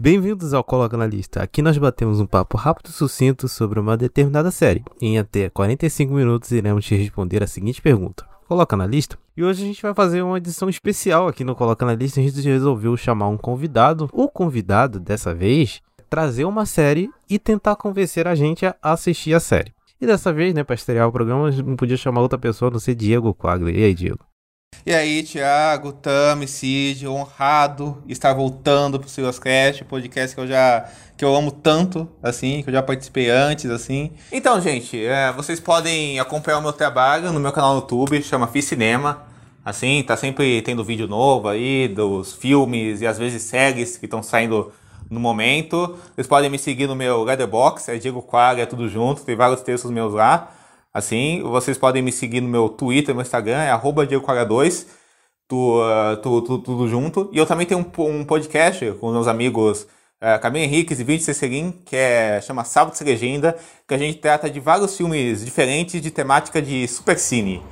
Bem-vindos ao Coloca na Lista. Aqui nós batemos um papo rápido e sucinto sobre uma determinada série. Em até 45 minutos iremos te responder a seguinte pergunta: Coloca na lista? E hoje a gente vai fazer uma edição especial aqui no Coloca na Lista. A gente resolveu chamar um convidado. O convidado, dessa vez, trazer uma série e tentar convencer a gente a assistir a série. E dessa vez, né, para estrear o programa, não podia chamar outra pessoa, a não ser Diego Quagler. E aí, Diego? E aí, Thiago, Tami, Cid, honrado estar voltando pro Siloscast, podcast que eu já que eu amo tanto, assim, que eu já participei antes, assim. Então, gente, é, vocês podem acompanhar o meu trabalho no meu canal no YouTube, chama Fi Cinema. Assim, tá sempre tendo vídeo novo aí dos filmes e às vezes séries que estão saindo no momento. Vocês podem me seguir no meu Letterboxd, é Diego Quaga, é tudo junto, tem vários textos meus lá. Assim, vocês podem me seguir no meu Twitter, no Instagram, é arroba DiegoQuaga2, tu, uh, tu, tu, tudo junto. E eu também tenho um, um podcast com meus amigos uh, Camilo Henriques e Vídeo Cesserim, que é, chama Sábado de Legenda, que a gente trata de vários filmes diferentes de temática de supercine,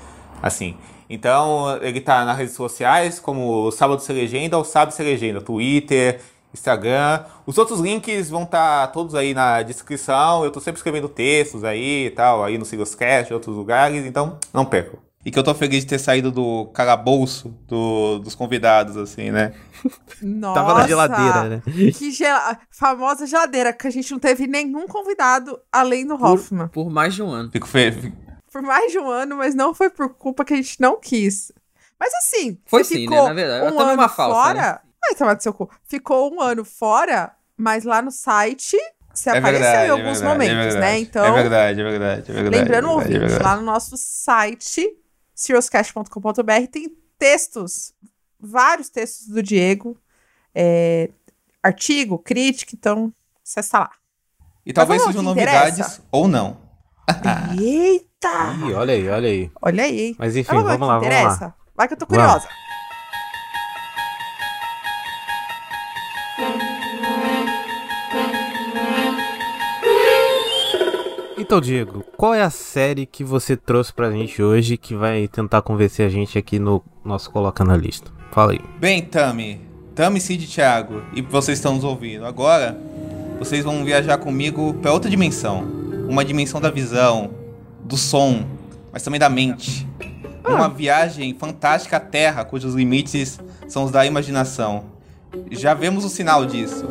assim. Então, ele tá nas redes sociais, como Sábado Sem Legenda ou Sábado Sem Legenda, Twitter, Instagram. Os outros links vão estar tá todos aí na descrição. Eu tô sempre escrevendo textos aí e tal, aí no Sigoscast, em outros lugares, então não percam. E que eu tô feliz de ter saído do calabouço do, dos convidados, assim, né? Nossa, Tava na geladeira, né? Que gel... famosa geladeira, que a gente não teve nenhum convidado além do Hoffman. Por, por mais de um ano. Fico feio. Por mais de um ano, mas não foi por culpa que a gente não quis. Mas assim, Foi você sim, ficou né? Na verdade, um ano falsa, fora. né? Ai, tomar do seu cu. Ficou um ano fora, mas lá no site você É apareceu verdade, em alguns é verdade, momentos, é verdade. né? Então, É verdade, é verdade, é verdade. lembrando é o verdade, é ouvinte, lá no nosso site, serioscast.com.br, tem textos, vários textos do Diego, é, artigo, crítica, então acessa lá. E talvez sejam novidades interessa. ou não. Eita! Ih, olha aí, olha aí. Olha aí? Mas enfim, Vamos lá, vamos interessa? lá. Vai que eu tô Vamos. Então, Diego, qual é a série que você trouxe pra gente hoje que vai tentar convencer a gente aqui no nosso Coloca na Lista? Fala aí. Bem, Tami, Tami, Cid e Thiago, e vocês estão nos ouvindo. Agora, vocês vão viajar comigo para outra dimensão. Uma dimensão da visão, do som, mas também da mente. Uma viagem fantástica à Terra, cujos limites são os da imaginação. Já vemos o sinal disso.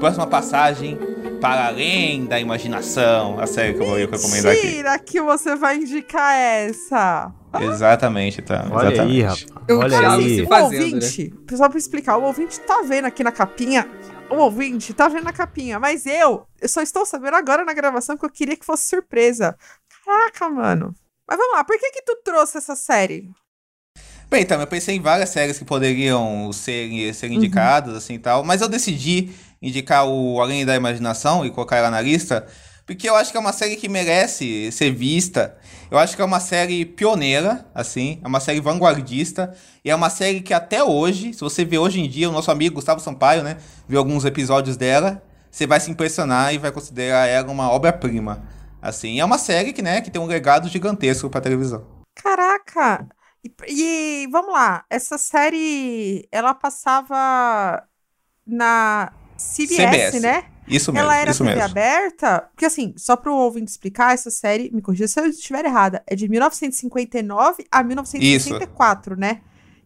Próxima passagem, para além da imaginação. A série que eu vou recomendar aqui. Mentira que você vai indicar essa. Exatamente, Tami. Olha exatamente. aí, rapaz. Eu Olha aí. o fazendo, ouvinte, só pra explicar, o ouvinte tá vendo aqui na capinha. O ouvinte tá vendo na capinha, mas eu, eu só estou sabendo agora na gravação que eu queria que fosse surpresa. Caraca, mano. Mas vamos lá, por que que tu trouxe essa série? Bem, então, eu pensei em várias séries que poderiam ser, ser indicadas, assim e tal, mas eu decidi indicar o Além da Imaginação e colocar ela na lista, porque eu acho que é uma série que merece ser vista. Eu acho que é uma série pioneira, assim, é uma série vanguardista, e é uma série que até hoje, se você vê hoje em dia, o nosso amigo Gustavo Sampaio, né, viu alguns episódios dela, você vai se impressionar e vai considerar ela uma obra-prima. Assim, é uma série que, né, que tem um legado gigantesco pra televisão. Caraca! E, e vamos lá, essa série, ela passava na CBS, CBS. né? Isso mesmo, ela era isso TV mesmo. aberta? Porque assim, só pro ouvinte explicar, essa série, me corrija se eu estiver errada, é de 1959 a 1964, né?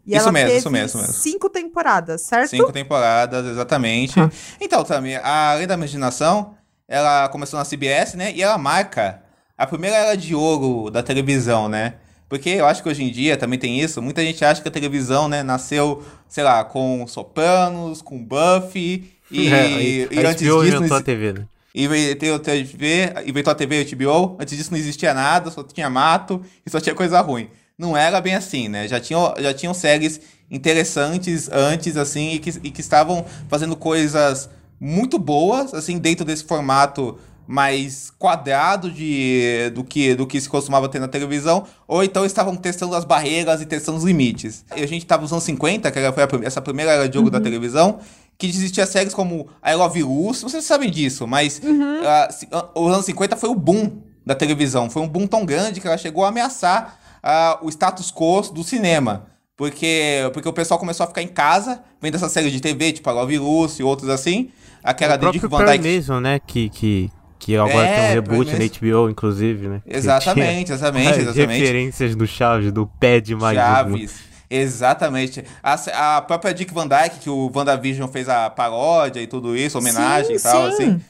E Isso mesmo, isso mesmo, isso mesmo. cinco temporadas, certo? Cinco temporadas, exatamente. Ah. Então, também, a Lei da Imaginação, ela começou na CBS, né? E ela marca a primeira era de ouro da televisão, né? Porque eu acho que hoje em dia também tem isso. Muita gente acha que a televisão, né, nasceu, sei lá, com Sopranos, com Buffy. E, É, e a antes disso. inventou a TV, né? Inventou a TV, inventou a TV e a HBO. Antes disso não existia nada, só tinha mato e só tinha coisa ruim. Não era bem assim, né? Já tinham, já tinham séries interessantes antes, assim, e que, e que estavam fazendo coisas muito boas, assim, dentro desse formato mais quadrado de, do, que, do que se costumava ter na televisão, ou então estavam testando as barreiras e testando os limites. E a gente estava nos anos 50, que era, foi a essa primeira era de jogo da televisão, que existia séries como I Love Lucy, vocês sabem disso, mas se- ah, os anos 50 foi o boom da televisão, foi um boom tão grande que ela chegou a ameaçar ah, o status quo do cinema. Porque, porque o pessoal começou a ficar em casa, vendo essa série de TV, tipo a Love Lucy e outros assim, aquela o do Dick Van Dyke. Mason, né? Que, que, que agora É, tem um reboot na HBO, inclusive, né? Exatamente, exatamente, as exatamente. referências do Chaves, do pé de magismo. Chaves. Exatamente. A, a própria Dick Van Dyke, que o WandaVision fez a paródia e tudo isso, homenagem Sim, e tal, sim. assim.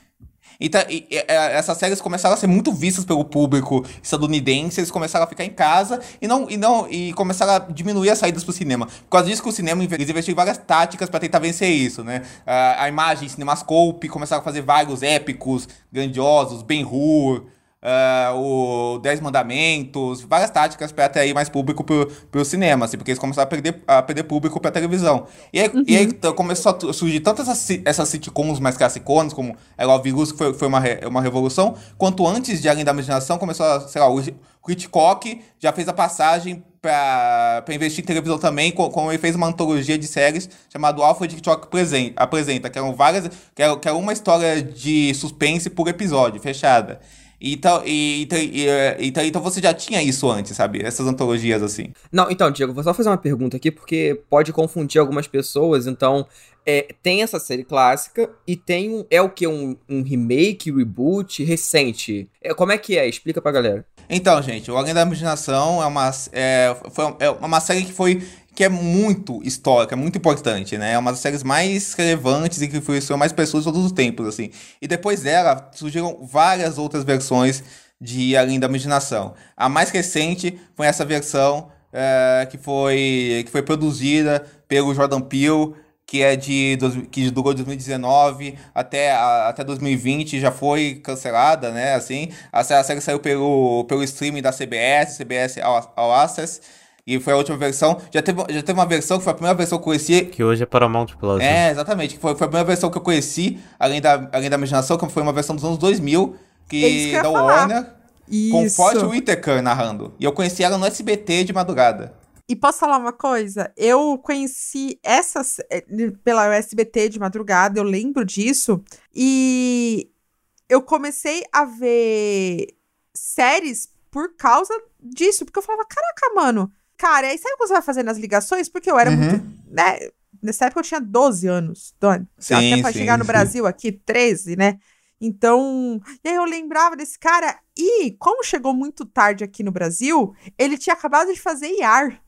Então, e- e- é, essas séries começaram a ser muito vistas pelo público estadunidense, eles começaram a ficar em casa e não e não e começaram a diminuir as saídas pro cinema. Por causa disso que o cinema eles investiram em várias táticas para tentar vencer isso, né? A, a imagem Cinemascope começaram a fazer vários épicos, grandiosos, Ben-Hur, ah, o Dez Mandamentos, várias táticas para atrair mais público pro, pro cinema, assim, porque eles começaram a perder, a perder público pra televisão. E aí, e aí então, começou a surgir tantas essas, essas sitcoms mais classiconas, como Love You, que foi, foi uma, re- uma revolução, quanto antes de Além da Imaginação, começou a, sei lá, o o Hitchcock já fez a passagem pra investir em televisão também, co- como ele fez uma antologia de séries chamado Alfred Hitchcock Presen- Apresenta, que eram várias, que era, que era uma história de suspense por episódio, fechada. Então, e, então, e, então, então você já tinha isso antes, sabe? Essas antologias assim. Não, então, Diego, vou só fazer uma pergunta aqui, porque pode confundir algumas pessoas. Então, é, tem essa série clássica e tem um. É o que? Um, um remake, reboot recente? É, como é que é? Explica pra galera. Então, gente, o Além da Imaginação é uma, é, foi, é uma série que foi que é muito histórica, muito importante, né? É uma das séries mais relevantes e que influenciou mais pessoas todos os tempos, assim. E depois dela surgiram várias outras versões de Além da Imaginação. A mais recente foi essa versão é, que, foi, que foi produzida pelo Jordan Peele, que é de que durou de 2019 até, até 2020 já foi cancelada, né? Assim, a, sé- a série saiu pelo, pelo streaming da CBS, CBS All, All Access, e foi a última versão. Já teve, já teve uma versão que foi a primeira versão que eu conheci. Que hoje é Paramount Plus. né? É, exatamente. Que foi, foi a primeira versão que eu conheci, além da, além da imaginação, que foi uma versão dos anos 2000, É isso que que eu ia da falar. Warner, com Isso. Forte Whitaker narrando. E eu conheci ela no SBT de madrugada. E posso falar uma coisa? Eu conheci essa eh, pela SBT de madrugada, eu lembro disso. E eu comecei a ver séries por causa disso. Porque eu falava, caraca, mano. Cara, aí sabe o que você vai fazer nas ligações? Porque eu era Uhum. muito. Né? Nessa época eu tinha 12 anos. Dona. Sim, Até pra sim, chegar no sim. Brasil aqui, 13, né? Então. E aí eu lembrava desse cara. E como chegou muito tarde aqui no Brasil, ele tinha acabado de fazer IAR.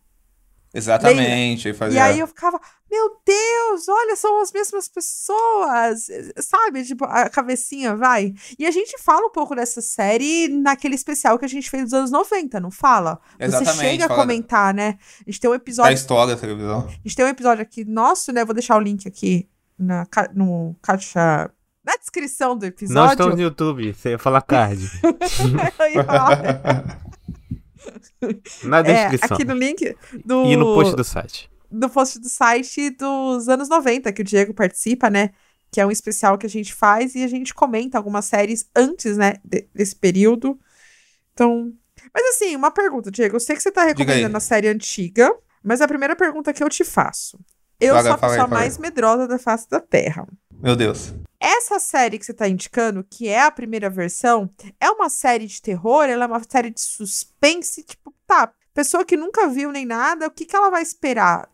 Exatamente. ele E Fazia... aí eu ficava, meu Deus, olha, são as mesmas pessoas, sabe? Tipo, a cabecinha vai. E a gente fala um pouco dessa série naquele especial que a gente fez dos anos 90, não fala? Você Exatamente, chega a fala comentar, né? A gente tem um da episódio, história da televisão. a gente tem um episódio aqui nosso, né? Vou deixar o link aqui na, no caixa. Na descrição do Nós episódio. estamos no YouTube, você ia falar card. Eu ia falar. Na É, descrição. aqui no link do. E no post do site. no post do site dos anos 90, que o Diego participa, né? Que é um especial que a gente faz e a gente comenta algumas séries antes, né? de- desse período. Então. Mas assim, uma pergunta, Diego. Eu sei que você tá recomendando a série antiga, mas a primeira pergunta que eu te faço. Eu Fala, sou a pessoa mais medrosa da face da Terra. Meu Deus. Essa série que você tá indicando, que é a primeira versão, é uma série de terror? Ela é uma série de suspense? Tipo, tá, pessoa que nunca viu nem nada, o que, que ela vai esperar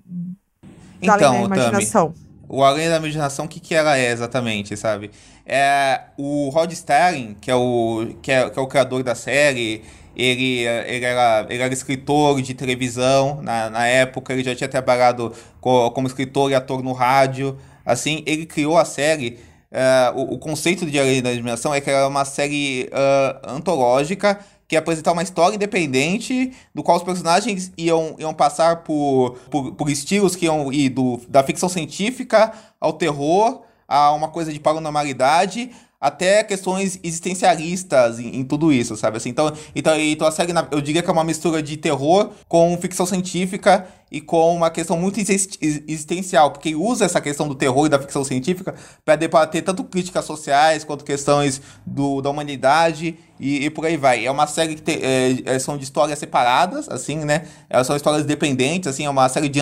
da além da Então, Tami, imaginação? o Além da Imaginação, o que, que ela é exatamente, sabe? É, o Rod Sterling, que é o, que é, que é o criador da série, ele, ele, era, ele era escritor de televisão na, na época, ele já tinha trabalhado co- como escritor e ator no rádio. Assim, ele criou a série. É, o, o conceito de Além da Imaginação é que ela é uma série ah, antológica que ia apresentar uma história independente, do qual os personagens iam, iam passar por, por, por estilos que iam ir do, da ficção científica ao terror, a uma coisa de paranormalidade, até questões existencialistas em, em tudo isso, sabe? Assim, então, então, então a série, eu diria que é uma mistura de terror com ficção científica e com uma questão muito exist- existencial, porque usa essa questão do terror e da ficção científica para debater tanto críticas sociais quanto questões do, da humanidade e, e por aí vai. É uma série que tem, é, é, são de histórias separadas, assim, né? Elas são histórias dependentes, assim, é uma série de.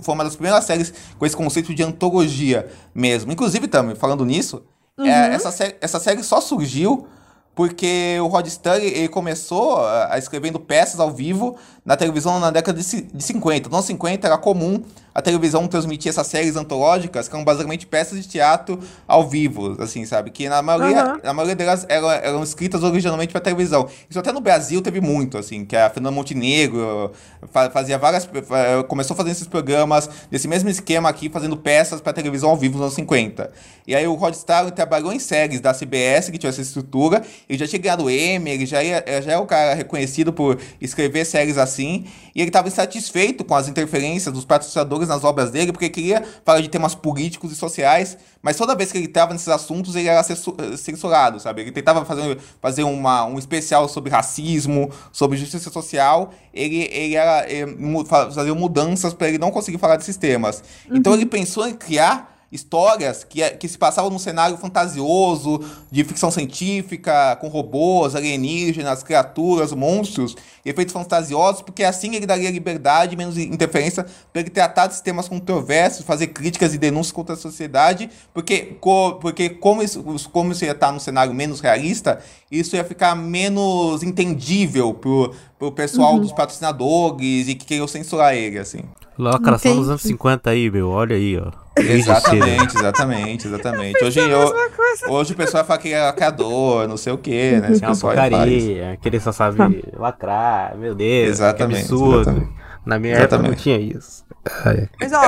Foi uma das primeiras séries com esse conceito de antologia mesmo. Inclusive, também, falando nisso, é, essa, série, essa série só surgiu porque o Rod Sterling ele começou a a escrevendo peças ao vivo na televisão na década de, de 50. Nos anos 50 era comum a televisão transmitia essas séries antológicas, que eram basicamente peças de teatro ao vivo, assim, sabe? Que na maioria, Aham. na maioria delas eram, eram escritas originalmente para televisão. Isso até no Brasil teve muito, assim, que a Fernanda Montenegro fa- fazia várias. começou fazendo esses programas desse mesmo esquema aqui, fazendo peças para televisão ao vivo nos anos 50. E aí o Rod Starling trabalhou em séries da CBS, que tinha essa estrutura, ele já tinha ganhado Emmy, ele já, ia, já é o cara reconhecido por escrever séries assim, e ele estava insatisfeito com as interferências dos patrocinadores nas obras dele, porque queria falar de temas políticos e sociais, mas toda vez que ele estava nesses assuntos, ele era censu- censurado, sabe? Ele tentava fazer, fazer uma, um especial sobre racismo, sobre justiça social, ele, ele era ele fazia mudanças para ele não conseguir falar desses temas. Então ele pensou em criar histórias que, que se passavam num cenário fantasioso, de ficção científica, com robôs, alienígenas, criaturas, monstros, efeitos fantasiosos, porque assim ele daria liberdade, menos interferência, para ele tratar de temas controversos, fazer críticas e denúncias contra a sociedade, porque, co- porque como, isso, como isso ia estar num cenário menos realista, isso ia ficar menos entendível pro, pro pessoal dos patrocinadores e que queriam censurar ele, assim. Lacração Entendi. dos anos 50 aí, meu. Olha aí, ó. Exatamente, exatamente, exatamente. Hoje, eu, hoje o pessoal fala que é lacrador, não sei o que, né? Esse É uma pessoal faz. porcaria, aquele só sabe lacrar, meu Deus, Exatamente, que absurdo. exatamente. Na minha época não Exatamente. tinha isso. Ai, Mas, ó,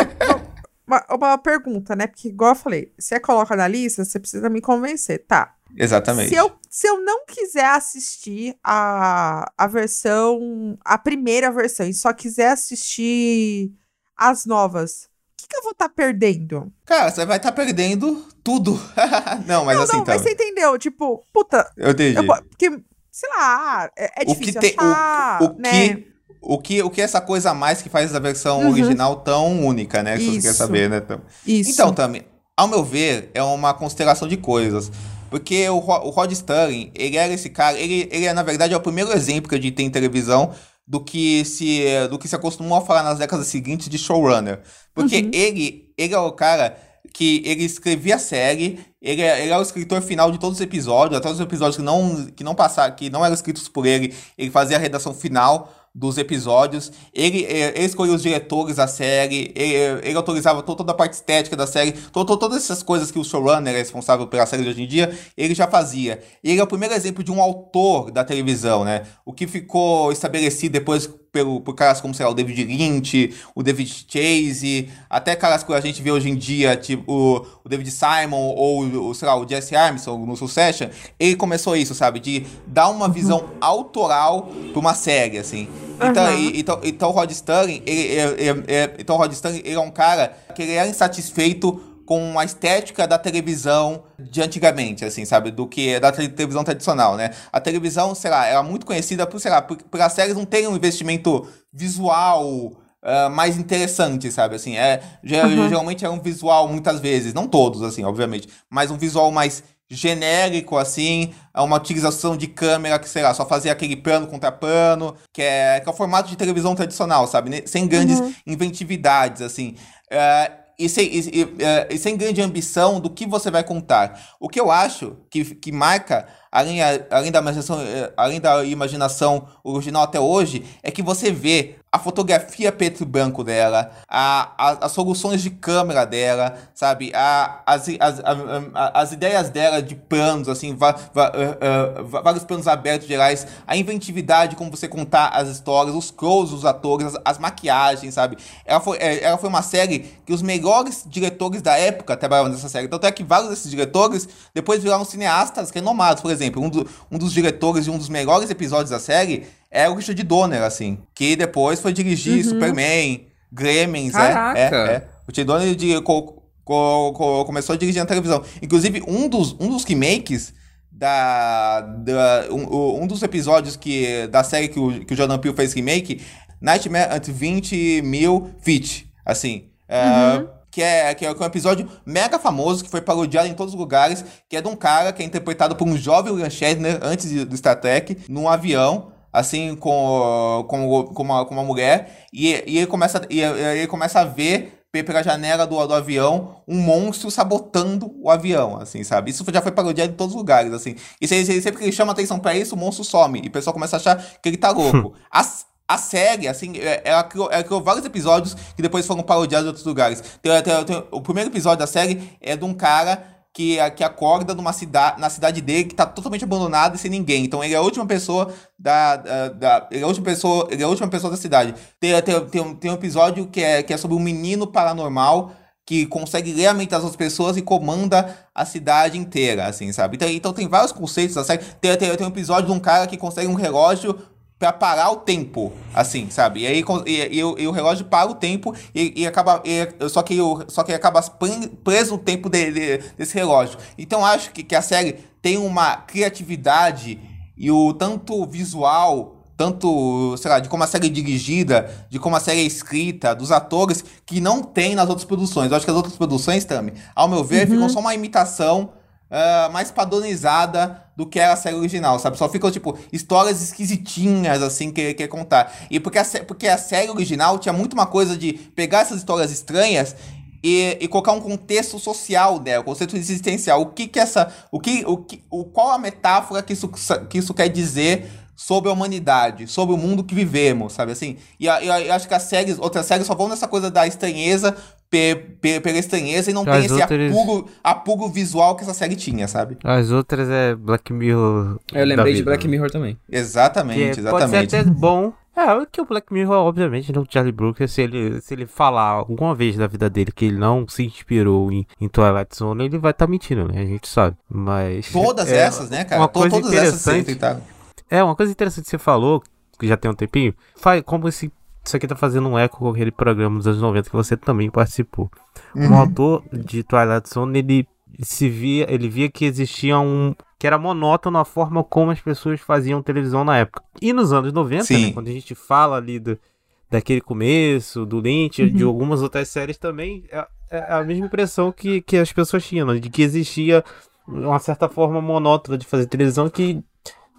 uma, uma pergunta, né? Porque, igual eu falei, se você coloca na lista, você precisa me convencer. Tá. Exatamente. Se eu, se eu não quiser assistir a, a versão, a primeira versão, e só quiser assistir as novas, o que, que eu vou estar perdendo? Cara, você vai estar perdendo tudo. não, mas não, assim, não, então. mas você entendeu? Tipo, puta, Eu entendi. eu, po- porque, sei lá, é, é o que difícil tem. achar, o, o né? que. O que, o que é essa coisa a mais que faz a versão Uhum. original tão única, né? Se você quer Isso. saber, né? Então, Isso. Então, também, ao meu ver, é uma constelação de coisas. Porque o, o Rod Sterling, ele era esse cara, ele, ele é, na verdade, é o primeiro exemplo que a gente tem em televisão do que se, do que se acostumou a falar nas décadas seguintes de showrunner. Porque Uhum. ele, ele é o cara que ele escrevia a série, ele é, ele é o escritor final de todos os episódios, até os episódios que não, que não passaram, que não eram escritos por ele, ele fazia a redação final dos episódios, ele, eh, ele os diretores da série, ele, ele autorizava to- toda a parte estética da série, to- to- todas essas coisas que o showrunner é responsável pela série de hoje em dia, ele já fazia. Ele é o primeiro exemplo de um autor da televisão, né? O que ficou estabelecido depois pelo, por caras como, sei lá, o David Lynch, o David Chase, até caras que a gente vê hoje em dia, tipo o, o David Simon ou, o, sei lá, o Jesse Armstrong no Succession, ele começou isso, sabe? De dar uma visão autoral pra uma série, assim. Então, Aham. e- então, então o Rod Sterling, ele, é- é- é- então Rod Sterling, ele é um cara que ele era insatisfeito com a estética da televisão de antigamente, assim, sabe? Do que da te- televisão tradicional, né? A televisão, sei lá, era muito conhecida por, sei lá, por, por as séries não terem um investimento visual ah, mais interessante, sabe? Assim, é, Uhum. geralmente é um visual, muitas vezes, não todos, assim, obviamente, mas um visual mais genérico, assim, é uma utilização de câmera que, sei lá, só fazia aquele plano contra plano, que é, que é o formato de televisão tradicional, sabe? Ne- Sem grandes inventividades, assim. É, e, sem, e, e, é, e sem grande ambição do que você vai contar. O que eu acho que, que marca, além, além, da imaginação, é, além da imaginação original até hoje, é que você vê a fotografia preto e branco dela, a, a- as soluções de câmera dela, sabe? A, as, as, a- as ideias dela de planos, assim, va- va- ah, va- vários planos abertos gerais, a inventividade como você contar as histórias, os close dos atores, as, as maquiagens, sabe? Ela foi, ela foi uma série que os melhores diretores da época trabalhavam nessa série. Tanto é que vários desses diretores depois viraram cineastas renomados. Por exemplo, um, do- um dos diretores de um dos melhores episódios da série é o Richard Donner, assim, que depois foi dirigir Superman, Gremlins, Caraca. é, é, é. O Richard Donner de, co- co- co- começou a dirigir na televisão. Inclusive, um dos, um dos remakes da, da um, um dos episódios que, da série que o, que o Jordan Peele fez remake, Nightmare at 20 mil feet, assim, é, que, é, que é um episódio mega famoso, que foi parodiado em todos os lugares, que é de um cara que é interpretado por um jovem William Shatner, antes do Star Trek, num avião, assim, com, com, com, uma, com uma mulher, e, e ele, começa, e ele começa a ver pe- pela janela do, do avião um monstro sabotando o avião, assim, sabe? Isso já foi parodiado em todos os lugares, assim. E se- se- sempre que ele chama atenção pra isso, o monstro some. E o pessoal começa a achar que ele tá louco. As- a série, assim, ela criou, ela criou vários episódios que depois foram parodiados em outros lugares. Tem- tem- tem- o primeiro episódio da série é de um cara que, que acorda numa cidade, na cidade dele que tá totalmente abandonada e sem ninguém. Então ele é a última pessoa da. da, da- ele, é a última pessoa, ele é a última pessoa da cidade. Tem, tem, tem, um- tem um episódio que é, que é sobre um menino paranormal que consegue ler a mente das outras pessoas e comanda a cidade inteira, assim, sabe? Então, então tem vários conceitos da série. Tem, tem, tem um episódio de um cara que consegue um relógio pra parar o tempo, assim, sabe? E aí e, e o- e o relógio para o tempo e, e acaba só que o, só que acaba pre- preso o tempo de- de- desse relógio. Então acho que, que a série tem uma criatividade e o tanto visual tanto, sei lá, de como a série é dirigida, de como a série é escrita, dos atores, que não tem nas outras produções. Eu acho que as outras produções, Tami, ao meu ver, ficam só uma imitação ah, mais padronizada do que era a série original, sabe? Só ficam, tipo, histórias esquisitinhas, assim, que quer contar. E porque a, porque a série original tinha muito uma coisa de pegar essas histórias estranhas e, e colocar um contexto social dela, um conceito existencial. O que que essa, o que, o que, o, qual a metáfora que isso, que isso quer dizer sobre a humanidade, sobre o mundo que vivemos, sabe assim? E eu acho que as séries, outras séries só vão nessa coisa da estranheza pela estranheza e não As tem esse outras- apuro, apuro visual que essa série tinha, sabe? As outras é Black Mirror. Eu lembrei de Black né? Mirror também. Exatamente, Que pode ser exatamente. até bom. É, o que o Black Mirror, obviamente, no Charlie Brooker, se ele, se ele falar alguma vez da vida dele que ele não se inspirou em, em Twilight Zone, ele vai estar mentindo, né? A gente sabe. Mas. Todas é, essas, né, cara? Uma coisa Todas essas interessante. tentaram. É, uma coisa interessante que você falou, que já tem um tempinho, faz, como esse, isso aqui tá fazendo um eco com aquele programa dos anos 90 que você também participou. Uhum. O autor de Twilight Zone, ele se via, ele via que existia um que era monótono a forma como as pessoas faziam televisão na época. E nos anos 90, Sim. né, quando a gente fala ali do, daquele começo, do Lynch, de algumas outras séries também, é, é a mesma impressão que, que as pessoas tinham, né, de que existia uma certa forma monótona de fazer televisão que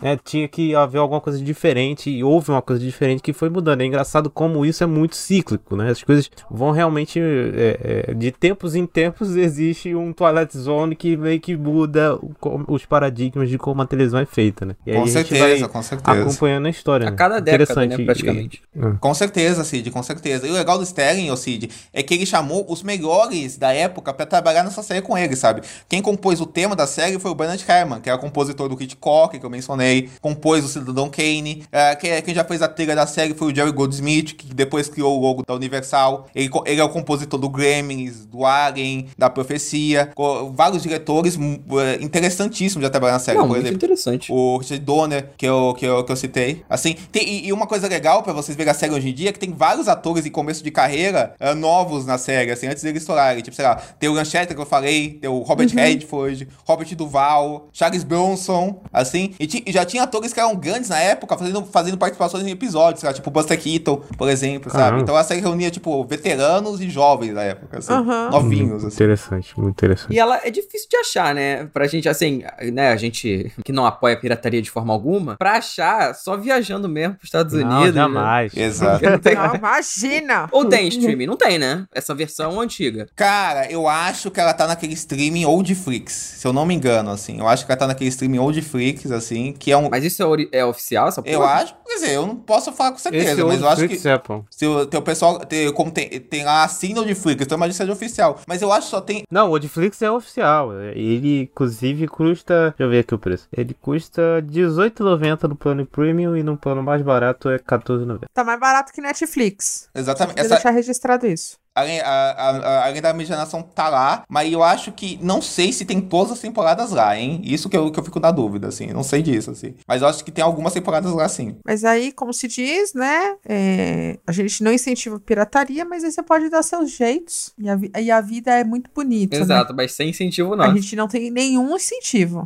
né, tinha que haver alguma coisa diferente e houve uma coisa diferente que foi mudando. É engraçado como isso é muito cíclico, né? As coisas vão realmente é, é, de tempos em tempos existe um Twilight Zone que meio que muda o- os paradigmas de como a televisão é feita, né? E aí Com a gente certeza, vai com certeza. acompanhando a história. A né? cada década, né, Interessante. praticamente. Com certeza, Cid, com certeza. E o legal do Sterling, ô Cid, é que ele chamou os melhores da época pra trabalhar nessa série com ele, sabe? Quem compôs o tema da série foi o Bernard Herrmann, que é o compositor do Hitchcock, que eu mencionei, compôs o Cidadão Kane. É, quem, quem já fez a trilha da série foi o Jerry Goldsmith, que depois criou o logo da Universal. Ele, ele é o compositor do Gremlins, do Alien, da Profecia. Vários diretores hum, é, interessantíssimos já trabalharam na série, Não, por muito exemplo. interessante. O Richard Donner, que eu, que eu, que eu citei. Assim, tem, e, e uma coisa legal pra vocês verem a série hoje em dia é que tem vários atores em começo de carreira eh, novos na série, assim, antes deles estourarem. Tipo, sei lá, tem o Lanchester que eu falei, tem o Robert Redford, Robert Duval, Charles Bronson, assim. E, e já tinha atores que eram grandes na época fazendo, fazendo participações em episódios, lá, tipo Buster Keaton, por exemplo, sabe? Caramba. Então a série reunia, tipo, veteranos e jovens da época, assim, novinhos, assim. interessante, muito interessante. E ela é difícil de achar, né? Pra gente, assim, né? A gente que não apoia a pirataria de forma alguma, pra achar só viajando mesmo pros Estados Não, Unidos. né? jamais. Exato. Porque não tem- Não, imagina! Ou tem streaming? Não tem, né? Essa versão antiga. Cara, eu acho que ela tá naquele streaming Oldflix, se eu não me engano, assim. Eu acho que ela tá naquele streaming Oldflix, assim, que é um... Mas isso é, é oficial, essa Eu porra? acho, quer dizer, eu não posso falar com certeza, Esse mas eu acho que... Netflix é. Se o, tem o pessoal, tem, como tem, tem lá assina o Netflix, então imagina que seja oficial. Mas eu acho que só tem. Não, o Netflix é oficial. Ele, inclusive, custa. Deixa eu ver aqui o preço. Ele custa R$18,90 no plano premium e no plano mais barato é R$14,90. Tá mais barato que Netflix. Exatamente. Essa, deixar registrado isso. Além, a, a, a- além da imaginação tá lá, mas eu acho que. Não sei se tem todas as temporadas lá, hein? Isso que eu, que eu fico na dúvida, assim. Não sei disso, assim. Mas eu acho que tem algumas temporadas lá, sim. Mas aí, como se diz, né? é, a gente não incentiva a pirataria, mas aí você pode dar seus jeitos. E a, e a vida é muito bonita. né? Exato, mas sem incentivo A não. gente não tem nenhum incentivo.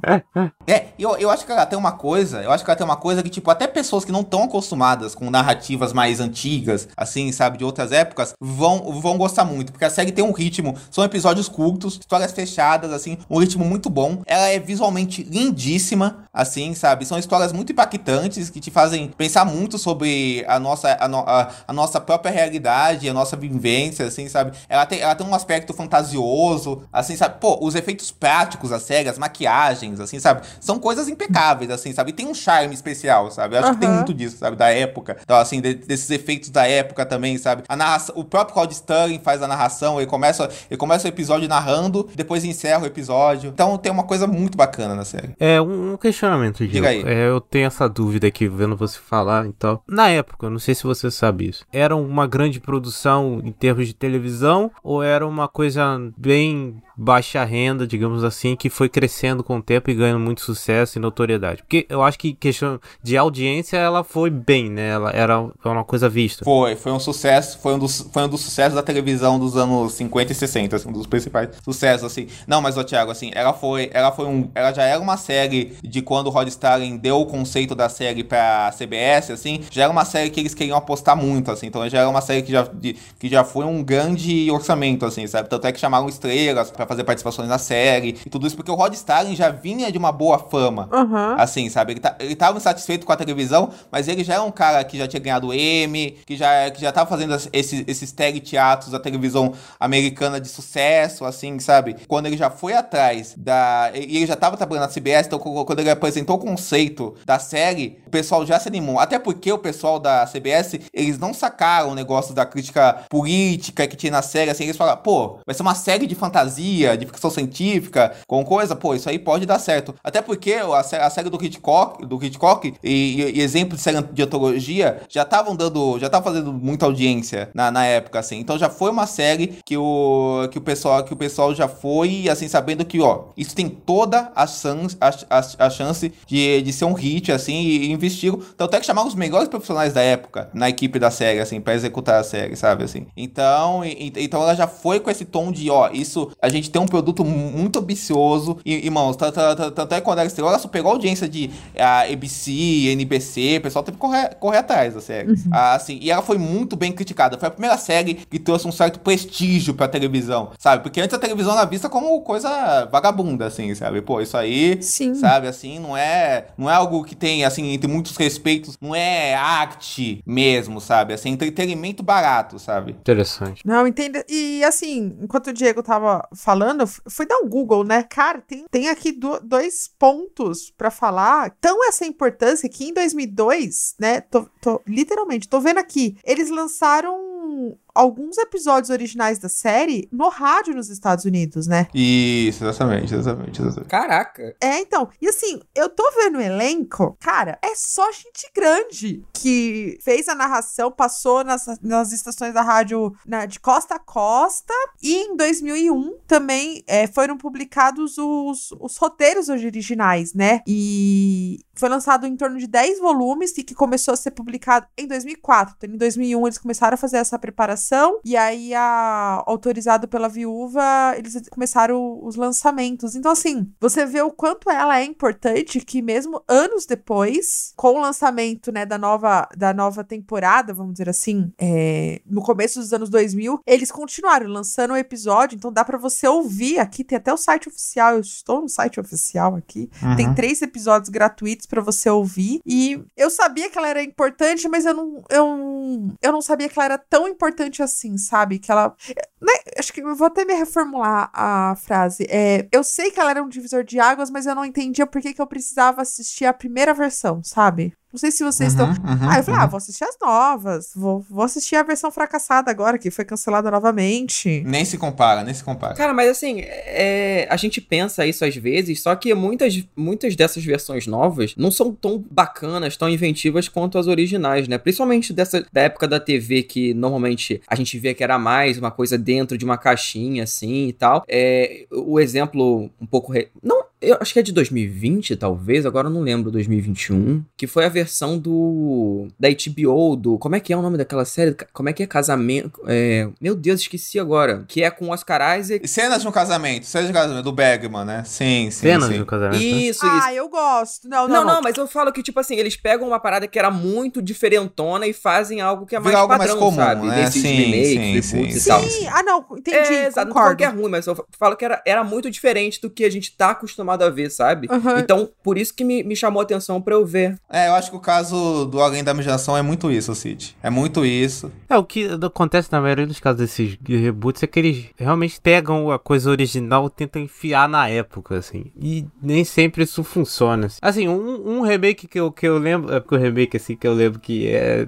É, eu, eu acho que ela tem uma coisa, eu acho que ela tem uma coisa que, tipo, até pessoas que não estão acostumadas com narrativas mais antigas, assim, sabe, de outras épocas, vão, vão gostar muito, porque a série tem um ritmo, são episódios curtos, histórias fechadas, assim, um ritmo muito bom. Ela é visualmente lindíssima, assim, sabe? São histórias muito impactantes que te fazem pensar muito sobre a nossa, a, no, a, a nossa própria realidade, a nossa vivência, assim, sabe? Ela tem, ela tem um aspecto fantasioso, assim, sabe? Pô, os efeitos práticos da série, as maquiagens, assim, sabe? São coisas impecáveis, assim, sabe? E tem um charme especial, sabe? Eu acho que tem muito disso, sabe? Da época. Então, assim, de, desses efeitos da época também, sabe? A narração, o próprio Rod Sterling faz a narração, ele começa, ele começa o episódio narrando, depois encerra o episódio. Então tem uma coisa muito bacana na série. É, um, um questionamento, Diego. Diga aí. É, eu tenho essa dúvida aqui, vendo você falar e tal. Na época, eu não sei se você sabe isso, era uma grande produção em termos de televisão ou era uma coisa bem baixa renda, digamos assim, que foi crescendo com o tempo e ganhando muito sucesso e notoriedade? Porque eu acho que questão de audiência, ela foi bem, né? Ela era uma coisa vista. Foi, foi um sucesso, foi um dos, foi um dos sucessos da televisão dos anos 50 e 60, assim, um dos principais sucessos, assim. Não, mas, ô Thiago, assim, ela foi, ela foi um, ela já era uma série de quando o Rod Starling deu o conceito da série pra CBS, assim, já era uma série que eles queriam apostar muito, assim, então já era uma série que já, de, que já foi um grande orçamento, assim, sabe? Tanto é que chamaram estrelas pra fazer participações na série e tudo isso, porque o Rod Starling já vinha de uma boa fama, Aham. assim, sabe? Ele, tá, ele tava insatisfeito com a televisão, mas ele já era um cara que já tinha ganhado Emmy, que já, que já tava fazendo esses, esses teatros da televisão americana de sucesso, assim, sabe? Quando ele já foi atrás da. E ele já tava trabalhando na CBS, então quando ele apresentou o conceito da série, o pessoal já se animou. Até porque o pessoal da CBS, eles não sacaram o negócio da crítica política que tinha na série, assim, eles falaram, pô, vai ser uma série de fantasia, de ficção científica, com coisa, pô, isso aí pode dar certo. Até porque a, a série do Hitchcock, do Hitchcock e, e, e exemplo de série de antologia já estavam dando, já estavam fazendo muita audiência na, na época, assim. Então já foi uma série que o, que o pessoal, que o pessoal já foi, assim, sabendo que, ó, isso tem toda a chance, a, a, a chance de, de ser um hit, assim, e investiram. Tanto é que chamaram os melhores profissionais da época na equipe da série, assim, pra executar a série, sabe, assim. Então, e- e- então ela já foi com esse tom de, ó, isso, a gente tem um produto mu- muito ambicioso. E, irmãos, tanto, tanto, tanto é que quando ela estreou, ela só pegou a audiência de a ABC, NBC, o pessoal teve que correr, correr atrás da série. Ah, assim, e ela foi muito bem criticada. Foi a primeira série que trouxe um certo prestígio pra televisão, sabe? Porque antes a televisão era vista como coisa vagabunda, assim, sabe? Pô, isso aí, Sim. sabe, assim, não é, não é algo que tem, assim, entre muitos respeitos, não é arte mesmo, sabe? Assim, entretenimento barato, sabe? Interessante. Não, entenda. E assim, enquanto o Diego tava falando, eu f- fui dar um Google, né? Cara, tem, tem aqui do- dois pontos pra falar. Tão essa importância que em 2002, né? Tô, tô- literalmente, tô vendo aqui. Eles lançaram alguns episódios originais da série no rádio nos Estados Unidos, né? Isso, exatamente, exatamente, exatamente. Caraca. É, então. E assim, eu tô vendo o elenco, cara, é só gente grande que fez a narração, passou nas, nas estações da rádio na- de costa a costa. E em 2001 também é, foram publicados os, os roteiros originais, né? E foi lançado em torno de 10 volumes e que começou a ser publicado em 2004. Então, em 2001 eles começaram a fazer essa preparação e aí a, autorizado pela viúva, eles começaram os lançamentos. Então assim, você vê o quanto ela é importante que mesmo anos depois, com o lançamento, né, da nova da nova temporada, vamos dizer assim, é, no começo dos anos 2000, eles continuaram lançando o episódio, então dá pra você ouvir aqui, tem até o site oficial, eu estou no site oficial aqui. Tem três episódios gratuitos pra você ouvir. E eu sabia que ela era importante, mas eu não, eu, eu não sabia que ela era tão importante assim, sabe? Que ela. né, Acho que eu vou até me reformular a frase. É, eu sei que ela era um divisor de águas, mas eu não entendia por que, que eu precisava assistir a primeira versão, sabe? Não sei se vocês estão. Uhum, Ah, eu falei, ah, vou assistir as novas. Vou, vou assistir a versão fracassada agora, que foi cancelada novamente. Nem se compara, nem se compara. Cara, mas assim, é, a gente pensa isso às vezes, só que muitas, muitas dessas versões novas não são tão bacanas, tão inventivas quanto as originais, né? Principalmente dessa da época da TV, que normalmente a gente vê que era mais uma coisa dentro de uma caixinha, assim e tal. É, o exemplo um pouco. re- Não eu acho que é de 2020, talvez, agora eu não lembro, 2021, que foi a versão do da HBO, do, como é que é o nome daquela série? Como é que é casamento? É, meu Deus, esqueci agora. Que é com Oscar Isaac. Cenas de um casamento, cenas de um casamento, do Bergman, né? Sim, sim, Cenas sim. do casamento. né? Isso, isso. Ah, eu gosto. Não, Não, não, não, mas eu falo que, tipo assim, eles pegam uma parada que era muito diferentona e fazem algo que é mais Vira algo mais padrão, comum, sabe? né? Desses Sim, remakes, sim, sim, e tal. Sim, ah, não, entendi. É, exato, não concordo. que é ruim, mas eu falo que era, era muito diferente do que a gente tá acostumado a ver, sabe? Aham. Então, por isso que me, me chamou a atenção pra eu ver. É, eu acho que o caso do Além da Imaginação é muito isso, Cid. É muito isso. É, o que acontece na maioria dos casos desses reboots é que eles realmente pegam a coisa original e tentam enfiar na época, assim. E nem sempre isso funciona. Assim, Assim, um, um remake que eu, que eu lembro. É porque o remake, assim, que eu lembro que é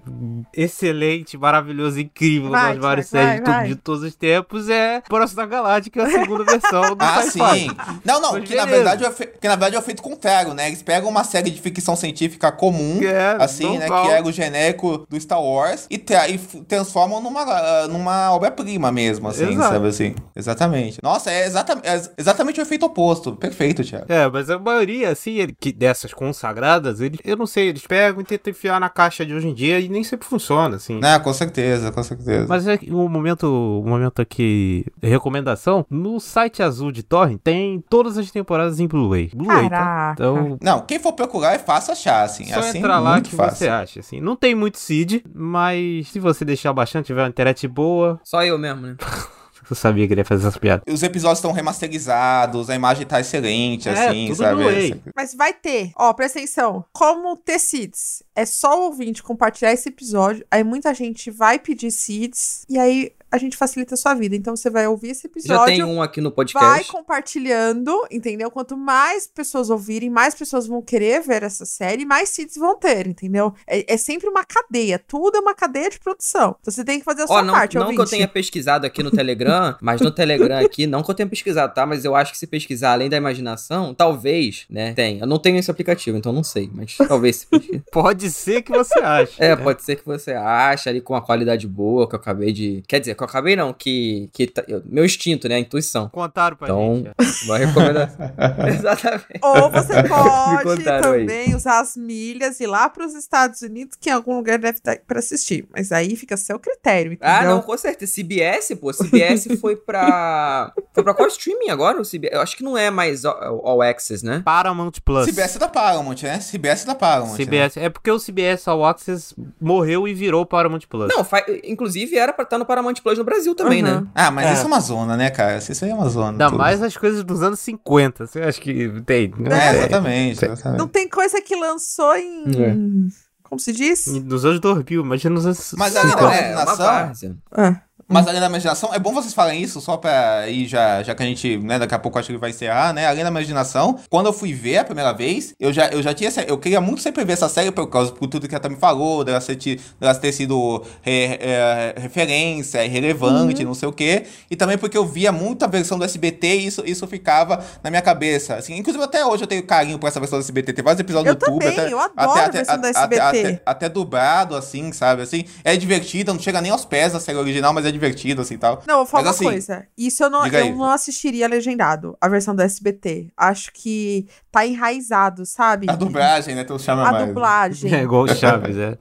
excelente, maravilhoso, incrível, Vai, das várias séries de, vai, to- vai. de todos os tempos é Próxima Galáctica, a segunda versão do Ah, sim. Não, não, Mas que na, beleza. Verdade é, fe- que na verdade é o feito contrário, né? Eles pegam uma série de ficção científica comum, É, assim, né? Que era o genérico do Star Wars, e, tra- e transformam numa, ah, numa obra-prima mesmo, assim, Exato. sabe assim? Exatamente. Nossa, é, exata, é exatamente o efeito oposto. Perfeito, Thiago. É, mas a maioria, assim, ele- que dessas consagradas, eles, eu não sei, eles pegam e tentam enfiar na caixa de hoje em dia e nem sempre funciona, assim. Ah, com certeza, com certeza. Mas é o momento, o momento aqui, recomendação, no site azul de Torrent tem todas as temporadas em Blu-ray. Blu-ray, tá? Caraca. Então, Não, quem for procurar é fácil achar, assim. só assim, entrar lá muito que fácil. você acha, assim. Não tem muito seed, mas se você deixar bastante, tiver uma internet boa, Só eu mesmo, né? eu sabia que ele ia fazer essas piadas. Os episódios estão remasterizados, a imagem tá excelente, É, assim, tudo sabe? Blu-ray. Mas vai ter. Ó, presta atenção. Como ter seeds? É só o ouvinte compartilhar esse episódio. Aí muita gente vai pedir seeds. E aí a gente facilita a sua vida. Então você vai ouvir esse Já episódio. tem um aqui no Vai podcast. compartilhando, entendeu? Quanto mais pessoas ouvirem, mais pessoas vão querer ver essa série, mais seeds vão ter, entendeu? É, é sempre uma cadeia, tudo é uma cadeia de produção. Então você tem que fazer a sua Ó, não, parte, não que eu ouvinte. tenha pesquisado aqui no Telegram, mas no Telegram aqui, não que eu tenha pesquisado, tá? Mas eu acho que se pesquisar além da imaginação, talvez, né, tem. Eu não tenho esse aplicativo, então não sei, mas talvez se. Pode ser que você ache. É, pode ser que você ache ali com uma qualidade boa, que eu acabei de... Quer dizer, que eu acabei não, que... que tá- eu- Meu instinto, né, a intuição. Contaram pra Então, gente. uma recomendação. Exatamente. Ou você pode contaram aí. também usar as milhas e ir lá para os Estados Unidos, que em algum lugar deve estar para assistir. Mas aí fica seu critério, entendeu? Ah, não, com certeza. CBS, pô, CBS foi pra... Foi pra qual streaming agora? O CBS? Eu acho que não é mais All, All Access, né? Paramount Plus. CBS da Paramount, né? CBS da Paramount. né? CBS. É porque o CBS All Access morreu e virou Paramount Plus. Não, fa- inclusive era pra estar no Paramount Plus no Brasil também, Uhum. né? Ah, mas É. isso é uma zona, né, cara? Isso aí é uma zona. Ainda tudo. mais as coisas dos anos 50. Você acha que tem? É, exatamente, exatamente. Não tem coisa que lançou em. Como se diz? Nos anos 2000, imagina nos anos Mas 50. além da é, várzea. Ah, Mas além da imaginação, é bom vocês falarem isso, só pra ir já, já que a gente, né, daqui a pouco acho que vai encerrar, né? Além da imaginação, quando eu fui ver a primeira vez, eu já, eu já tinha. Eu queria muito sempre ver essa série por causa por tudo que a Tami falou, dela, ser, dela ter sido re- é, referência, relevante, não sei o quê. E também porque eu via muita versão do SBT e isso, isso ficava na minha cabeça. Assim, inclusive até hoje eu tenho carinho por essa versão do SBT. Tem vários episódios Eu no YouTube. também, até, eu adoro até, a versão até, do até, SBT. até, até dublado, assim, sabe? Assim, é divertido, não chega nem aos pés da série original, mas é divertido, assim, tal. Não, eu vou falar Mas uma assim, coisa. Isso eu não, eu aí. não assistiria legendado, a versão do SBT. Acho que tá enraizado, sabe? A dublagem, né? Tu chama A mais. dublagem. É igual o Chaves, é.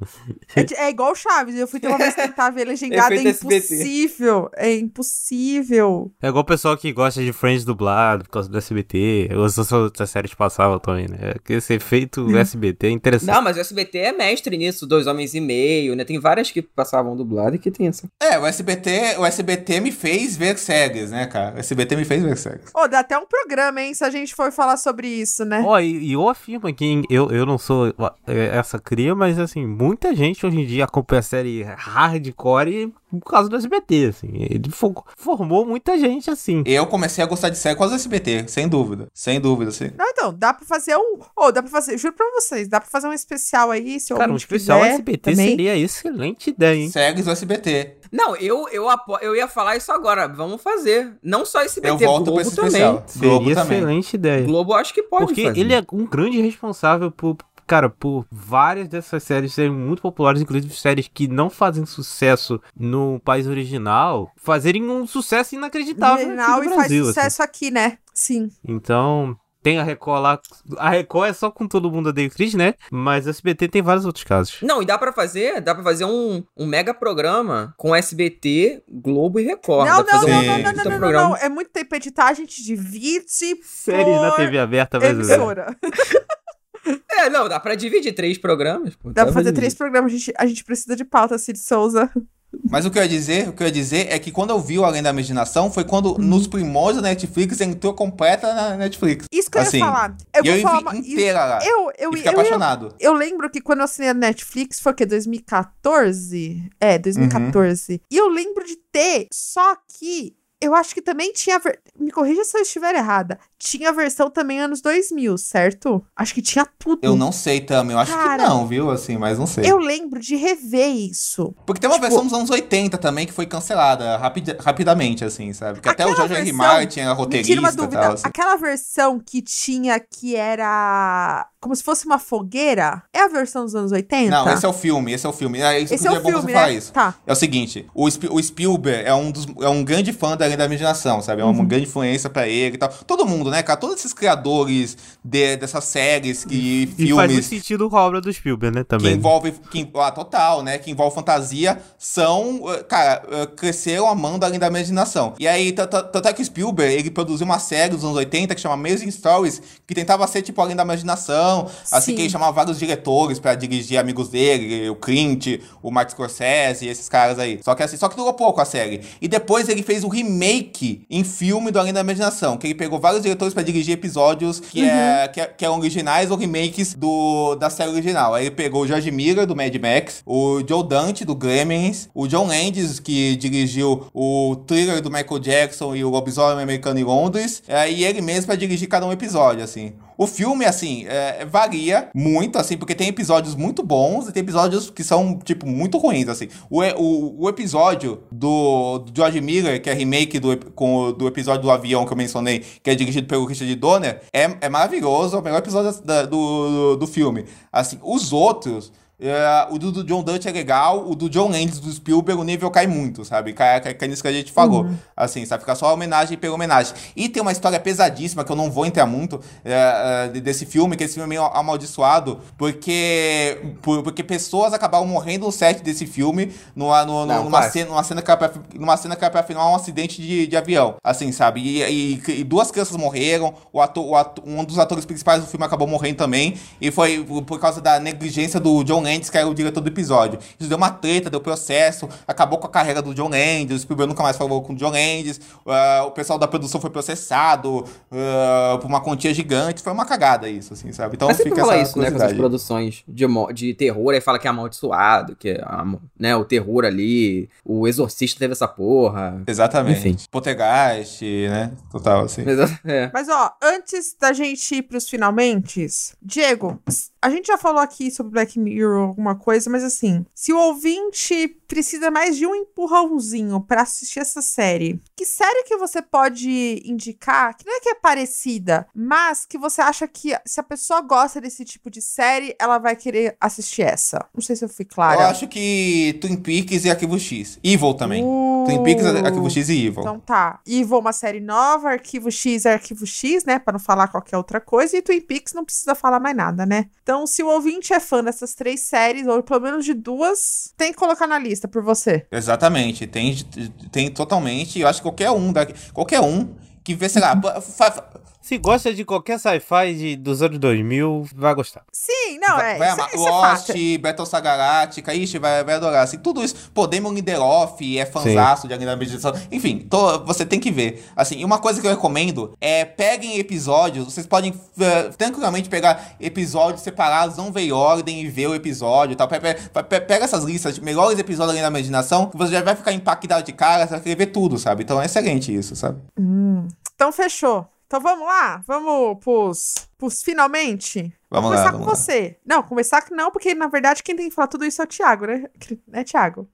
É, é igual o Chaves. Eu fui ter uma vez tentar ver legendado. É impossível. É impossível. É igual o pessoal que gosta de Friends dublado por causa do SBT. Ou as outras séries passavam também, né? Porque Esse efeito SBT é interessante. Não, mas o SBT é mestre nisso, Dois Homens e Meio, né? Tem várias que passavam dublado e que tem essa. É, o SBT, o SBT me fez ver séries, né, cara? O SBT me fez ver séries. Ô, dá até um programa, hein, se a gente for falar sobre isso, né? Ó, e, e eu afirmo aqui, eu, eu não sou é, essa cria, mas assim, muita gente hoje em dia acompanha a série hardcore por causa do SBT, assim. Ele fo- formou muita gente assim. Eu comecei a gostar de série por causa do SBT, sem dúvida. Sem dúvida, assim. Não, então, dá pra fazer um. Ô, dá pra fazer. Juro pra vocês, dá pra fazer um especial aí, se Cara, um especial quiser SBT também. seria excelente ideia, hein? Séries do SBT. Não, eu, eu, apo... eu ia falar isso agora. Vamos fazer. Não só SBT, Eu volto pra Globo esse também. especial. Globo Seria também. excelente ideia. Globo acho que pode Porque fazer. ele é um grande responsável por, cara, por várias dessas séries serem muito populares, inclusive séries que não fazem sucesso no país original, fazerem um sucesso inacreditável aqui Original no e faz Brasil. assim. sucesso aqui, né? Sim. Então, Tem a Record lá. A Record é só com todo mundo odeia o Chris, né? Mas o SBT tem vários outros casos. Não, e dá pra fazer, dá para fazer um, um mega programa com SBT, Globo e Record. Não, não, não, um não, não, não, não, não. É muito tempo pra editar, a gente divide Séries na TV aberta brasileira. emissora. É, não, dá pra dividir três programas. pô, Dá pra fazer dividir. três programas, a gente, a gente precisa de pauta, Cid Souza. Mas o que eu ia dizer, o que eu ia dizer é que quando eu vi o Além da Imaginação foi quando nos primórdios da Netflix entrou completa na Netflix. Isso que eu Assim, ia falar. Eu e eu falar vi uma... isso- inteira lá. Eu, eu, e fiquei eu, apaixonado. eu lembro que quando eu assinei a Netflix foi o quê? 2014? É, 2014. Uhum. E eu lembro de ter, só que eu acho que também tinha. Me corrija se eu estiver errada. Tinha a versão também anos 2000, certo? Acho que tinha tudo. Eu não sei também, eu acho Cara, que não, viu? Assim, mas não sei. Eu lembro de rever isso. Porque tem uma tipo- versão dos anos 80 também que foi cancelada rapid, rapidamente, assim, sabe? Que até o George R. Martin era Me tira uma roteirista dúvida. tal. assim. Aquela versão que tinha que era como se fosse uma fogueira, é a versão dos anos 80? Não, esse é o filme, esse é o filme. É, Esse é o é bom filme, você falar né? isso. Tá. É o seguinte, o, o Spielberg é um, dos, é um grande fã da Além da Imaginação, sabe? É uma Uhum. grande influência pra ele e tal. Todo mundo, né, cara? Todos esses criadores de- dessas séries e, E faz muito filmes sentido com a obra do Spielberg, né? que Também. envolve que, ah, total, né? Que envolve fantasia, são, eh, cara, eh, cresceram amando além da imaginação. E aí, tanto é que o Spielberg, ele produziu uma série dos anos 80 que chama Amazing Stories, que tentava ser, tipo, além da imaginação, assim, Sim. que ele chamava vários diretores pra dirigir amigos dele, o Clint, o Martin Scorsese, esses caras aí. Só que assim, só que durou pouco a série. E depois ele fez o remake em filme do Além da Imaginação, que ele pegou vários diretores pra dirigir episódios que, é, que, é- que eram originais ou remakes do, da série original. Aí ele pegou o George Miller, do Mad Max, o Joe Dante, do Gremlins, o John Landis, que dirigiu o thriller do Michael Jackson e o Lobisomem Americano em Londres, é, e ele mesmo pra dirigir cada um episódio, assim. O filme, assim, é, varia muito, assim, porque tem episódios muito bons e tem episódios que são, tipo, muito ruins, assim. O, o, o episódio do, do George Miller, que é remake do, com, do episódio do avião que eu mencionei, que é dirigido pelo Richard Donner, é, é maravilhoso, é o melhor episódio da- do, do, do filme. Assim, os outros... é, o do, John Dutch é legal, o do John Landis, do Spielberg, o nível cai muito, sabe? Cai, cai, cai nisso que a gente falou. Assim, sabe? Fica só homenagem pela homenagem. E tem uma história pesadíssima, que eu não vou entrar muito, é, de- desse filme, que esse filme é meio amaldiçoado, porque, por- porque pessoas acabaram morrendo no set desse filme, numa, no- Não, numa, cena, numa, cena que era pra, numa cena que era pra final um acidente de, de avião, assim, sabe? E, e- e duas crianças morreram, o ator, o ato- um dos atores principais do filme acabou morrendo também, e foi por- por causa da negligência do John Landis, que era o diretor do episódio. Isso deu uma treta, deu processo, acabou com a carreira do John Landis, o Spielberg nunca mais falou com o John Landis, ah, o pessoal da produção foi processado ah, por uma quantia gigante, foi uma cagada isso, assim, sabe? Então Mas fica fala essa isso, né, com essas produções de, de terror, aí fala que é amaldiçoado, que é, né, o terror ali, o exorcista teve essa porra. Exatamente. Enfim. Poltergeist, né? Total, assim. Mas, é. Mas, ó, antes da gente ir pros finalmente, Diego, a gente já falou aqui sobre Black Mirror, alguma coisa, mas assim, se o ouvinte precisa mais de um empurrãozinho pra assistir essa série, que série que você pode indicar, que não é que é parecida, mas que você acha que se a pessoa gosta desse tipo de série, ela vai querer assistir essa? Não sei se eu fui clara. Eu acho que Twin Peaks e Arquivo X. Evil também. Uh, Twin Peaks, Arquivo X e Evil. Então tá. Evil, uma série nova, Arquivo X é Arquivo X, né? Pra não falar qualquer outra coisa. E Twin Peaks não precisa falar mais nada, né? Então, se o ouvinte é fã dessas três séries, ou pelo menos de duas, tem que colocar na lista por você. Exatamente. Tem, tem totalmente. Eu acho que qualquer um daqui, qualquer um que vê, sei lá, Se gosta de qualquer sci-fi de- dos anos 2000, vai gostar. Sim, não, vai, é. vai isso, amar. isso é. Lost, Battlestar Galactica, ixi, vai, vai adorar. Assim, tudo isso. Pô, Damon Lindelof é fanzaço de Além da Meditação. Enfim, tô- você tem que ver. Assim, e uma coisa que eu recomendo é peguem episódios. Vocês podem eh, tranquilamente pegar episódios separados, não ver em ordem e ver o episódio e tal. Pe- pe- pe- Pega essas listas de melhores episódios da Imaginação, que você já vai ficar impactado de cara, você vai querer ver tudo, sabe? Então é excelente isso, sabe? Hum, então, fechou. Então vamos lá? Vamos pros, pros finalmente? Vamos começar lá, com vamos lá. você. Não, começar que não, porque na verdade quem tem que falar tudo isso é o Thiago, né? Né, Thiago?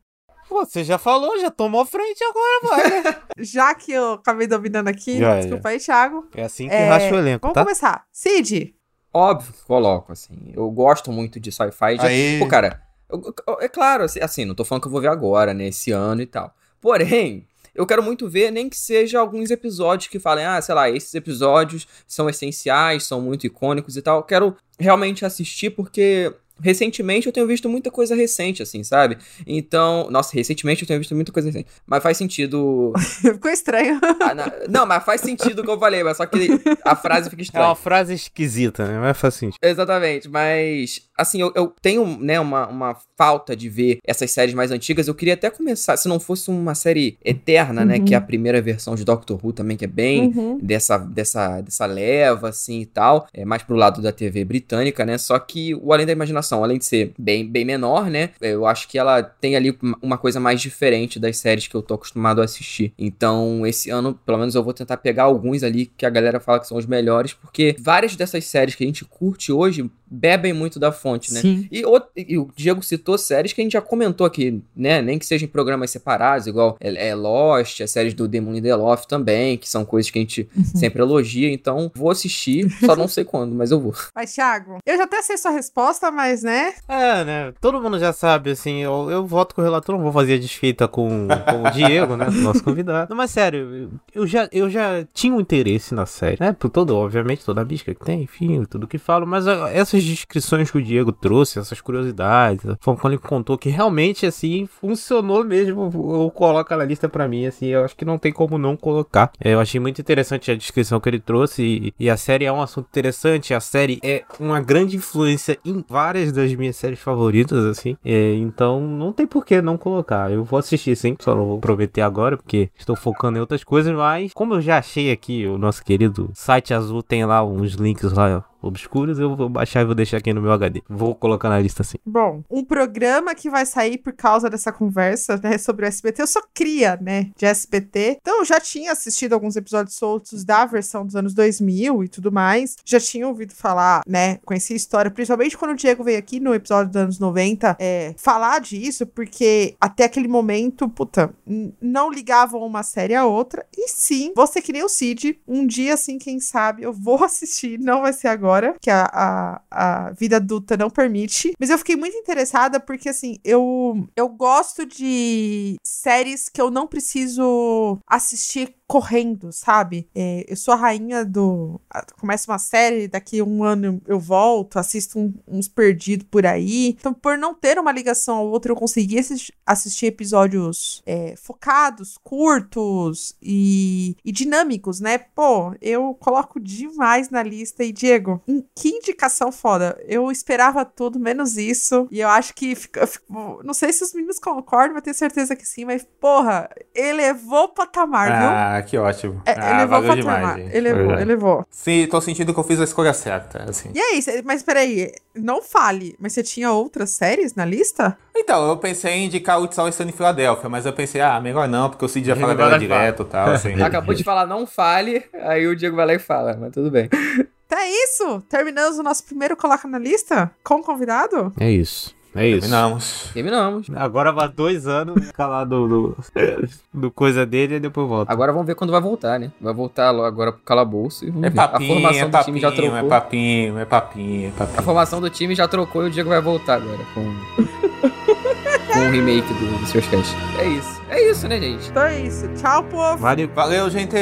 Você já falou, já tomou frente, agora vai, né? Já que eu acabei dominando aqui, Já, desculpa aí, Thiago. É assim que É, racha o elenco, Vamos tá? começar. Cid, Óbvio que coloco, assim. Eu gosto muito de sci-fi. já- Aí. Pô, cara, eu- eu- é claro, assim, assim, não tô falando que eu vou ver agora, né, esse ano e tal. Porém, eu quero muito ver, nem que seja alguns episódios que falem, ah, sei lá, esses episódios são essenciais, são muito icônicos e tal. Eu quero realmente assistir porque Recentemente eu tenho visto muita coisa recente, assim, sabe? Então. Nossa, recentemente eu tenho visto muita coisa recente. Mas faz sentido. Ficou estranho. Ah, não, não, mas faz sentido o que eu falei, mas só que a frase fica É estranha. uma frase esquisita, né? Mas faz sentido. Exatamente, mas assim, eu, eu tenho, né, uma, uma falta de ver essas séries mais antigas. Eu queria até começar, se não fosse uma série eterna, né, Uhum. que é a primeira versão de Doctor Who também, que é bem Uhum. dessa, dessa, dessa leva, assim, e tal. É mais pro lado da TV britânica, né, só que o Além da Imaginação, além de ser bem, bem menor, né, eu acho que ela tem ali uma coisa mais diferente das séries que eu tô acostumado a assistir. Então, esse ano, pelo menos eu vou tentar pegar alguns ali que a galera fala que são os melhores, porque várias dessas séries que a gente curte hoje bebem muito da fonte, né? Sim. E, o, e o Diego citou séries que a gente já comentou aqui, né? Nem que sejam em programas separados, igual é, é Lost, as séries do Demon Lindelof também, que são coisas que a gente sempre elogia. Então, vou assistir, só não sei quando, mas eu vou. Mas, Thiago, eu já até sei sua resposta, mas, né? É, né? Todo mundo já sabe, assim, eu, eu voto com o relator, não vou fazer a desfeita com, com o Diego, né? Nosso convidado. Não, mas sério, eu já, eu já tinha um interesse na série, né? Por todo, obviamente, toda a mística que tem, enfim, tudo que falo, mas ó, essas descrições que o Diego trouxe, essas curiosidades, a forma como ele contou que realmente, assim, funcionou mesmo, ou coloca na lista pra mim, assim, eu acho que não tem como não colocar. É, eu achei muito interessante a descrição que ele trouxe e, e a série é um assunto interessante, a série é uma grande influência em várias das minhas séries favoritas, assim, é, então não tem por que não colocar. Eu vou assistir sim, só não vou prometer agora, porque estou focando em outras coisas, mas como eu já achei aqui, o nosso querido site azul tem lá uns links lá obscuros, eu vou baixar e vou deixar aqui no meu HD. Vou colocar na lista sim. Bom, um programa que vai sair por causa dessa conversa, né, sobre o SBT. Eu sou cria, né, de SBT. Então, eu já tinha assistido alguns episódios soltos da versão dos anos 2000 e tudo mais. Já tinha ouvido falar, né, conheci a história, principalmente quando o Diego veio aqui no episódio dos anos 90, é, falar disso, porque até aquele momento, puta, não ligavam uma série a outra. E sim, você que nem o Cid, um dia, assim, quem sabe, eu vou assistir, não vai ser agora, que a, a, a vida adulta não permite. Mas eu fiquei muito interessada porque, assim, eu, eu gosto de séries que eu não preciso assistir correndo, sabe? É, eu sou a rainha do. Começa uma série, daqui um ano eu volto, assisto um- uns perdidos por aí. Então, por não ter uma ligação ao outro, eu consegui assis- assistir episódios é, focados, curtos e, e dinâmicos, né? Pô, eu coloco demais na lista. E, Diego, em que indicação foda. Eu esperava tudo, menos isso. E eu acho que. fica- fico- não sei se os meninos concordam, mas tenho certeza que sim. Mas, porra, elevou o patamar, viu? Ah, que ótimo. É, ah, elevou valeu demais, gente. elevou, Verdade. elevou. Sim, tô sentindo que eu fiz a escolha certa, assim. E aí, cê- mas peraí, não fale, mas você tinha outras séries na lista? Então, eu pensei em indicar o Always Sunny em Filadélfia, mas eu pensei, ah, melhor não, porque o Cid já fala Melhor dela direto e tal, assim. Acabou de falar, não fale, aí o Diego vai lá e fala, mas tudo bem. Então é isso! Terminamos o nosso primeiro Coloca na Lista com o convidado? É isso. É isso. Terminamos. Terminamos. Agora vai dois anos ficar lá do, do, do coisa dele e depois volta. Agora vamos ver quando vai voltar, né? Vai voltar agora pro calabouço e vamos É ver. A papinho, formação é do time já papinho, trocou. é papinho, é papinho, é A papinho. formação do time já trocou e o Diego vai voltar agora com, com o remake do, do seus cast. É isso. É isso, né, gente? Então é isso. Tchau, povo! Vale Valeu, gente!